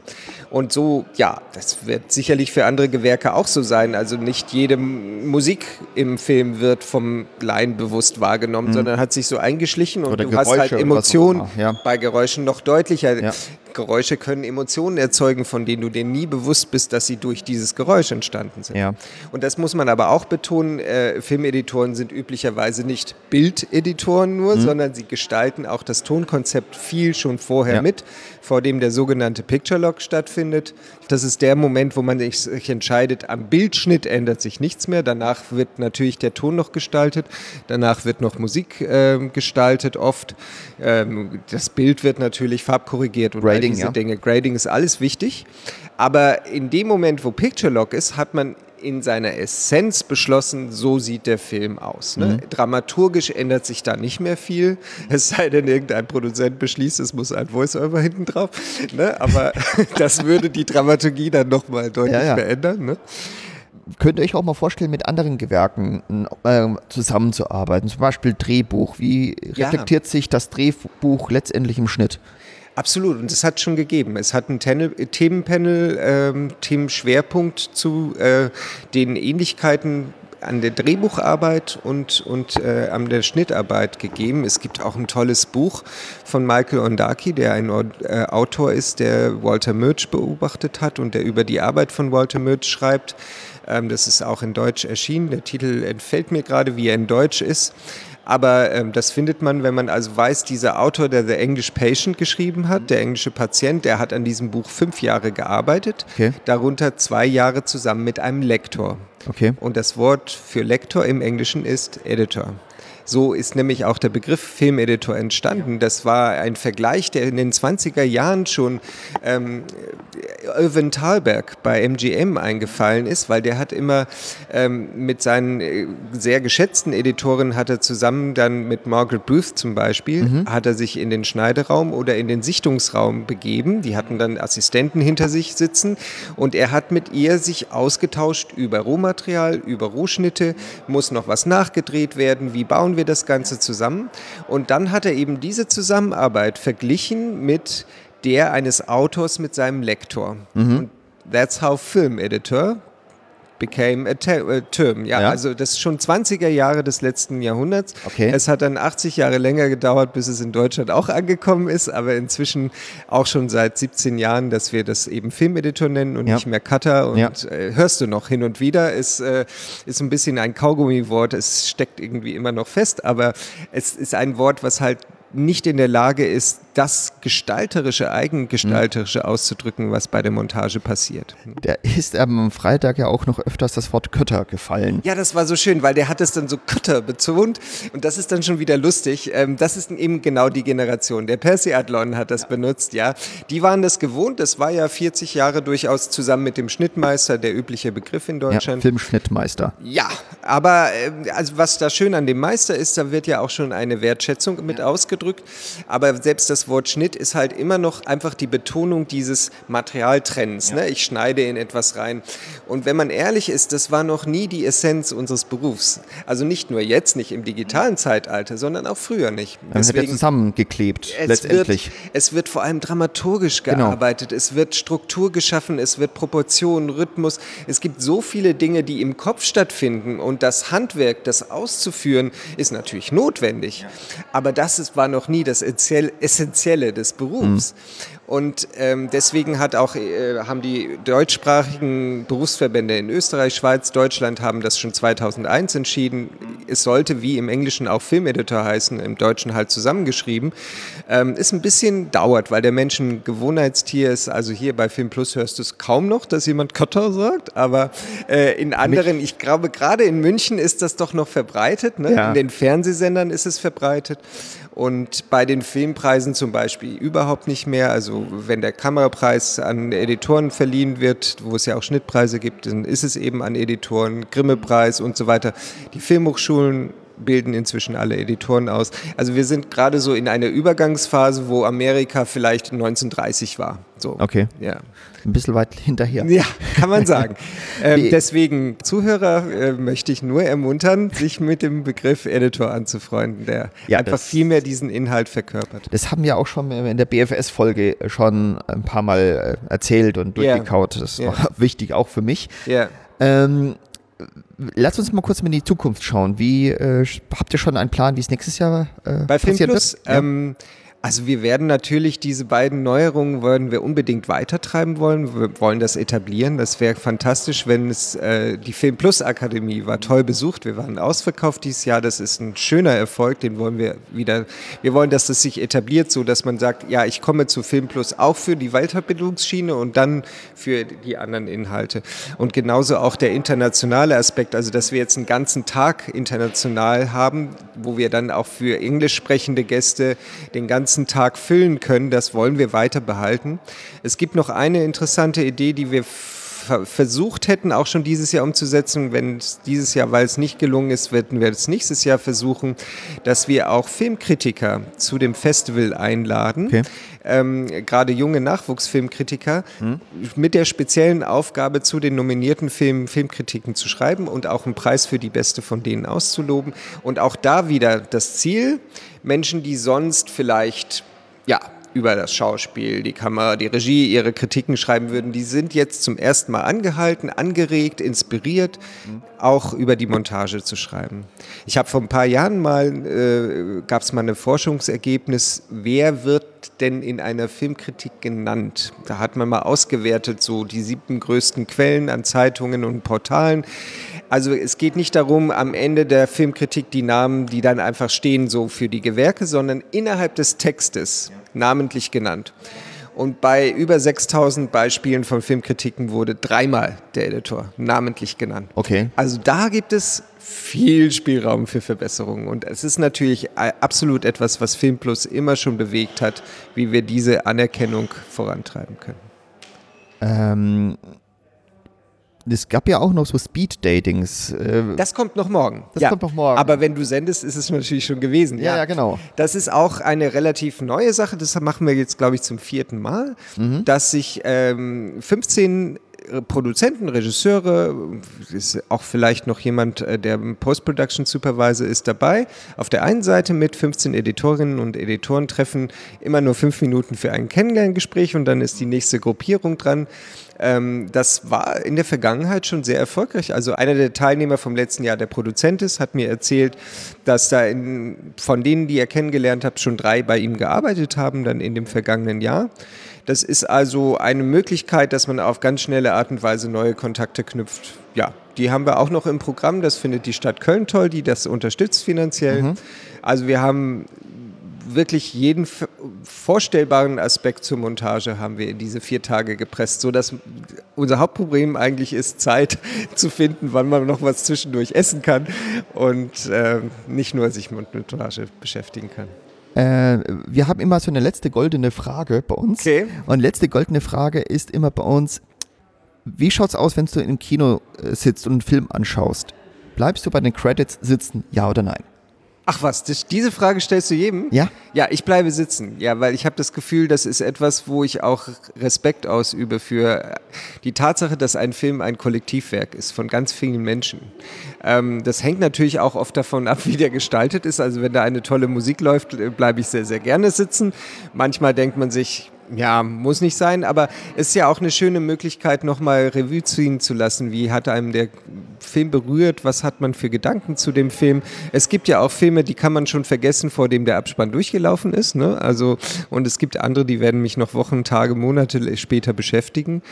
Und so, ja, das wird sicherlich für andere Gewerke auch so sein. Also nicht jede Musik im Film wird vom Laien bewusst wahrgenommen, sondern hat sich so eingeschlichen und Oder du hast halt Geräusche was auch Emotionen ja. bei Geräuschen noch deutlicher. Ja. Geräusche können Emotionen erzeugen, von denen du dir nie bewusst bist, dass sie durch dieses Geräusch entstanden sind. Ja. Und das muss man aber auch betonen, äh, Filmeditoren sind üblicherweise nicht Bildeditoren nur, sondern sie gestalten auch das Tonkonzept viel schon vorher Ja. mit, vor dem der sogenannte Picture Lock stattfindet. Das ist der Moment, wo man sich, entscheidet, am Bildschnitt ändert sich nichts mehr. Danach wird natürlich der Ton noch gestaltet, danach wird noch Musik ähm, gestaltet oft. Ähm, das Bild wird natürlich farbkorrigiert und Grading, diese ja. Dinge. Grading ist alles wichtig. Aber in dem Moment, wo Picture Lock ist, hat man in seiner Essenz beschlossen, so sieht der Film aus. Ne? Dramaturgisch ändert sich da nicht mehr viel, es sei denn, irgendein Produzent beschließt, es muss ein Voice-Over hinten drauf. Ne? Aber das würde die Dramaturgie dann nochmal deutlich Ja, ja. verändern. Ne? Könnt ihr euch auch mal vorstellen, mit anderen Gewerken äh, zusammenzuarbeiten? Zum Beispiel Drehbuch. Wie Ja. reflektiert sich das Drehbuch letztendlich im Schnitt? Absolut, und es hat schon gegeben. Es hat ein Tenel, Themenpanel, ähm, Themenschwerpunkt zu äh, den Ähnlichkeiten an der Drehbucharbeit und, und äh, an der Schnittarbeit gegeben. Es gibt auch ein tolles Buch von Michael Ondaki, der ein äh, Autor ist, der Walter Murch beobachtet hat und der über die Arbeit von Walter Murch schreibt. Ähm, das ist auch in Deutsch erschienen. Der Titel entfällt mir gerade, wie er in Deutsch ist. Aber ähm, das findet man, wenn man also weiß, dieser Autor, der The English Patient geschrieben hat, der englische Patient, der hat an diesem Buch fünf Jahre gearbeitet, Okay. darunter zwei Jahre zusammen mit einem Lektor. Okay. Und das Wort für Lektor im Englischen ist Editor. So ist nämlich auch der Begriff Filmeditor entstanden. Das war ein Vergleich, der in den 20er Jahren schon ähm, Irvin Thalberg bei MGM eingefallen ist, weil der hat immer ähm, mit seinen äh, sehr geschätzten Editoren hat er zusammen dann mit Margaret Booth zum Beispiel, hat er sich in den Schneideraum oder in den Sichtungsraum begeben. Die hatten dann Assistenten hinter sich sitzen und er hat mit ihr sich ausgetauscht über Rohmaterial, über Rohschnitte, muss noch was nachgedreht werden, wie bauen wir das Ganze zusammen. Und dann hat er eben diese Zusammenarbeit verglichen mit der eines Autors mit seinem Lektor. Und that's how Film Editor became a, a term. Ja, Ja. also das ist schon 20er Jahre des letzten Jahrhunderts. Okay. Es hat dann 80 Jahre länger gedauert, bis es in Deutschland auch angekommen ist, aber inzwischen auch schon seit 17 Jahren, dass wir das eben Filmeditor nennen und Ja. nicht mehr Cutter. Und Ja. äh, hörst du noch hin und wieder, ist, äh, ist ein bisschen ein Kaugummi-Wort, es steckt irgendwie immer noch fest, aber es ist ein Wort, was halt nicht in der Lage ist, das gestalterische, eigengestalterische auszudrücken, was bei der Montage passiert. Da ist am Freitag ja auch noch öfters das Wort Kötter gefallen. Ja, das war so schön, weil der hat es dann so Kutter betont und das ist dann schon wieder lustig. Ähm, das ist eben genau die Generation. Der Percy Adlon hat das benutzt, ja. Die waren das gewohnt. Das war ja 40 Jahre durchaus zusammen mit dem Schnittmeister der übliche Begriff in Ja, Deutschland. Filmschnittmeister. Ja, aber ähm, also was da schön an dem Meister ist, da wird ja auch schon eine Wertschätzung mit ausgedrückt. Aber selbst das Wort Schnitt ist halt immer noch einfach die Betonung dieses Materialtrennens. Ne? Ich schneide in etwas rein. Und wenn man ehrlich ist, das war noch nie die Essenz unseres Berufs. Also nicht nur jetzt, nicht im digitalen Zeitalter, sondern auch früher nicht. Dann wird er zusammengeklebt, Es letztendlich. Wird, es wird vor allem dramaturgisch Genau. gearbeitet, es wird Struktur geschaffen, es wird Proportion, Rhythmus. Es gibt so viele Dinge, die im Kopf stattfinden und das Handwerk, das auszuführen, ist natürlich notwendig. Aber das ist, war noch nie das Essentiell- Essentielle des Berufs. Und ähm, deswegen hat auch, äh, haben die deutschsprachigen Berufsverbände in Österreich, Schweiz, Deutschland haben das schon 2001 entschieden. Es sollte wie im Englischen auch Filmeditor heißen, im Deutschen halt zusammengeschrieben. Ähm, ist ein bisschen dauert, weil der Mensch ein Gewohnheitstier ist. Also hier bei Film Plus hörst du es kaum noch, dass jemand Kotter sagt, aber äh, in anderen, ich glaube gerade in München ist das doch noch verbreitet. Ne? Ja. In den Fernsehsendern ist es verbreitet. Und bei den Filmpreisen zum Beispiel überhaupt nicht mehr. Also wenn der Kamerapreis an Editoren verliehen wird, wo es ja auch Schnittpreise gibt, dann ist es eben an Editoren, Grimme-Preis und so weiter. Die Filmhochschulen bilden inzwischen alle Editoren aus. Also wir sind gerade so in einer Übergangsphase, wo Amerika vielleicht 1930 war. So. Okay. Ja. Ein bisschen weit hinterher. Ja, kann man sagen. ähm, deswegen, Zuhörer, äh, möchte ich nur ermuntern, sich mit dem Begriff Editor anzufreunden, der Ja, einfach viel mehr diesen Inhalt verkörpert. Das haben wir auch schon in der BFS-Folge schon ein paar Mal äh, erzählt und durchgekaut. Das Ja. war wichtig, auch für mich. Ja. Ähm, lass uns mal kurz mal in die Zukunft schauen. Wie äh, habt ihr schon einen Plan, wie es nächstes Jahr äh, Bei Film passieren Plus, wird? Ja. ähm, also wir werden natürlich diese beiden Neuerungen wollen wir unbedingt weitertreiben wollen. Wir wollen das etablieren. Das wäre fantastisch, wenn es äh, die Film Plus Akademie war toll besucht. Wir waren ausverkauft dieses Jahr. Das ist ein schöner Erfolg. Den wollen wir wieder. Wir wollen, dass das sich etabliert, so dass man sagt, ja, ich komme zu Film Plus auch für die Weiterbildungsschiene und dann für die anderen Inhalte. Und genauso auch der internationale Aspekt, also dass wir jetzt einen ganzen Tag international haben, wo wir dann auch für englisch sprechende Gäste den ganzen Tag füllen können, das wollen wir weiter behalten. Es gibt noch eine interessante Idee, die wir versucht hätten, auch schon dieses Jahr umzusetzen. Wenn es dieses Jahr, weil es nicht gelungen ist, werden wir es nächstes Jahr versuchen, dass wir auch Filmkritiker zu dem Festival einladen. Okay. Ähm, Gerade junge Nachwuchsfilmkritiker mit der speziellen Aufgabe, zu den nominierten Filmen Filmkritiken zu schreiben und auch einen Preis für die beste von denen auszuloben. Und auch da wieder das Ziel, Menschen, die sonst vielleicht, ja, über das Schauspiel, die Kamera, die Regie ihre Kritiken schreiben würden, die sind jetzt zum ersten Mal angehalten, angeregt, inspiriert, auch über die Montage zu schreiben. Ich habe vor ein paar Jahren mal, äh, gab es mal ein Forschungsergebnis, wer wird denn in einer Filmkritik genannt? Da hat man mal ausgewertet, so die sieben größten Quellen an Zeitungen und Portalen. Also es geht nicht darum, am Ende der Filmkritik die Namen, die dann einfach stehen, so für die Gewerke, sondern innerhalb des Textes namentlich genannt. Und bei über 6000 Beispielen von Filmkritiken wurde dreimal der Editor namentlich genannt. Okay. Also da gibt es viel Spielraum für Verbesserungen. Und es ist natürlich äh, absolut etwas, was Film Plus immer schon bewegt hat, wie wir diese Anerkennung vorantreiben können. Ähm, es gab ja auch noch so Speed-Datings. Äh, Das kommt noch morgen. Das kommt noch morgen. Aber wenn du sendest, ist es natürlich schon gewesen. ja, ja, genau. Das ist auch eine relativ neue Sache. Das machen wir jetzt, glaube ich, zum vierten Mal, Mhm. dass sich ähm, 15 Produzenten, Regisseure, ist auch vielleicht noch jemand, äh, der Post-Production Supervisor ist dabei. Auf der einen Seite mit 15 Editorinnen und Editoren treffen immer nur fünf Minuten für ein Kennenlerngespräch und dann ist die nächste Gruppierung dran. Ähm, das war in der Vergangenheit schon sehr erfolgreich. Also einer der Teilnehmer vom letzten Jahr, der Produzent ist, hat mir erzählt, dass da in, von denen, die er kennengelernt hat, schon drei bei ihm gearbeitet haben, dann in dem vergangenen Jahr. Das ist also eine Möglichkeit, dass man auf ganz schnelle Art und Weise neue Kontakte knüpft. Ja, die haben wir auch noch im Programm. Das findet die Stadt Köln toll, die das unterstützt finanziell. Also wir haben wirklich jeden vorstellbaren Aspekt zur Montage haben wir in diese vier Tage gepresst, so dass unser Hauptproblem eigentlich ist, Zeit zu finden, wann man noch was zwischendurch essen kann und äh, nicht nur sich mit Montage beschäftigen kann. Äh, wir haben immer so eine letzte goldene Frage bei uns. Okay. Und letzte goldene Frage ist immer bei uns, wie schaut's aus, wenn du im Kino äh, sitzt und einen Film anschaust? Bleibst du bei den Credits sitzen, ja oder nein? Ach was, das, diese Frage stellst du jedem? Ja? Ja, ich bleibe sitzen. Ja, weil ich habe das Gefühl, das ist etwas, wo ich auch Respekt ausübe für die Tatsache, dass ein Film ein Kollektivwerk ist von ganz vielen Menschen. Ähm, das hängt natürlich auch oft davon ab, wie der gestaltet ist. Also wenn da eine tolle Musik läuft, äh, bleibe ich sehr, sehr gerne sitzen. Manchmal denkt man sich, Ja, muss nicht sein, aber es ist ja auch eine schöne Möglichkeit, nochmal Revue ziehen zu lassen. Wie hat einem der Film berührt? Was hat man für Gedanken zu dem Film? Es gibt ja auch Filme, die kann man schon vergessen, vor dem der Abspann durchgelaufen ist. Ne? Also, und es gibt andere, die werden mich noch Wochen, Tage, Monate später beschäftigen.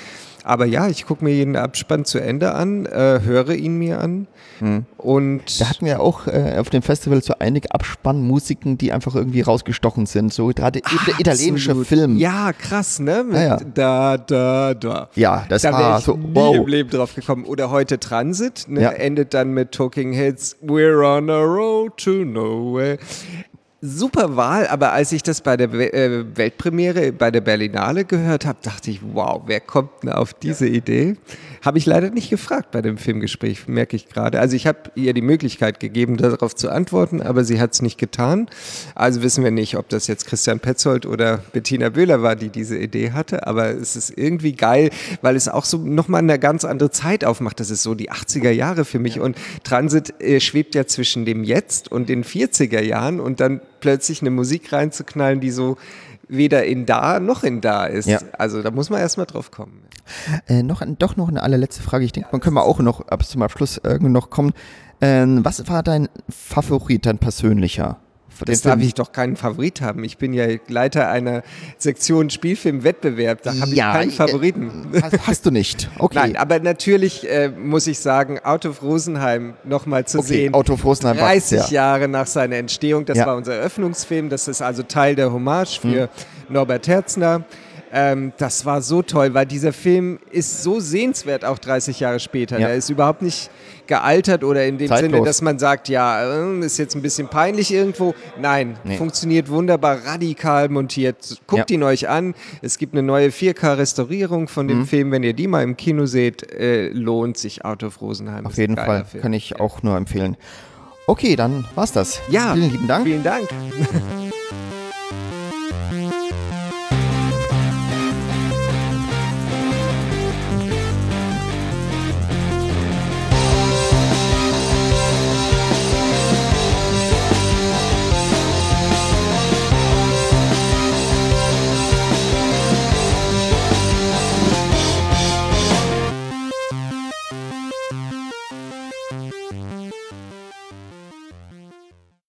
Aber ja, ich gucke mir jeden Abspann zu Ende an, äh, höre ihn mir an. Hm. Und Da hatten wir auch äh, auf dem Festival so einige Abspannmusiken, die einfach irgendwie rausgestochen sind. So gerade ita- italienischer. Film. Ja, krass, ne? Mit Ja, ja. Da, da, da. Ja, das da war ich so, nie wow. im Leben drauf gekommen. Oder heute Transit, ne? Ja. endet dann mit Talking Heads, We're on a road to nowhere. Super Wahl, aber als ich das bei der äh, Weltpremiere bei der Berlinale gehört habe, dachte ich, wow, wer kommt denn auf diese Idee? Habe ich leider nicht gefragt bei dem Filmgespräch, merke ich gerade. Also ich habe ihr die Möglichkeit gegeben, darauf zu antworten, aber sie hat es nicht getan. Also wissen wir nicht, ob das jetzt Christian Petzold oder Bettina Böhler war, die diese Idee hatte, aber es ist irgendwie geil, weil es auch so nochmal eine ganz andere Zeit aufmacht. Das ist so die 80er Jahre für mich und Transit äh, schwebt ja zwischen dem Jetzt und den 40er Jahren und dann plötzlich eine Musik reinzuknallen, die so weder in da noch in da ist. Ja. Also da muss man erstmal drauf kommen. Äh, noch, doch noch eine allerletzte Frage. Ich denke, man können wir auch noch ab zum Abschluss irgendwie noch kommen. Ähm, was war dein Favorit, dein persönlicher? Das darf ich doch keinen Favorit haben. Ich bin ja Leiter einer Sektion Spielfilmwettbewerb. Da habe ich Ja, keinen äh, Favoriten. Hast, hast du nicht. Okay. Nein, aber natürlich äh, muss ich sagen, Out of Rosenheim nochmal zu okay. sehen. Auto Rosenheim war 30 sehr- Jahre nach seiner Entstehung. Das Ja. war unser Eröffnungsfilm. Das ist also Teil der Hommage für Norbert Herzner. Ähm, das war so toll, weil dieser Film ist so sehenswert, auch 30 Jahre später. Ja. Der ist überhaupt nicht gealtert oder in dem Zeitlos. Sinne, dass man sagt, ja, äh, ist jetzt ein bisschen peinlich irgendwo. Nein, Nee. funktioniert wunderbar, radikal montiert. Guckt Ja. ihn euch an. Es gibt eine neue 4K-Restaurierung von Mhm. dem Film. Wenn ihr die mal im Kino seht, äh, lohnt sich Out of Rosenheim. Auf jeden Fall. Film. Kann ich auch nur empfehlen. Okay, dann war's das. Ja, Vielen lieben Dank. Vielen Dank.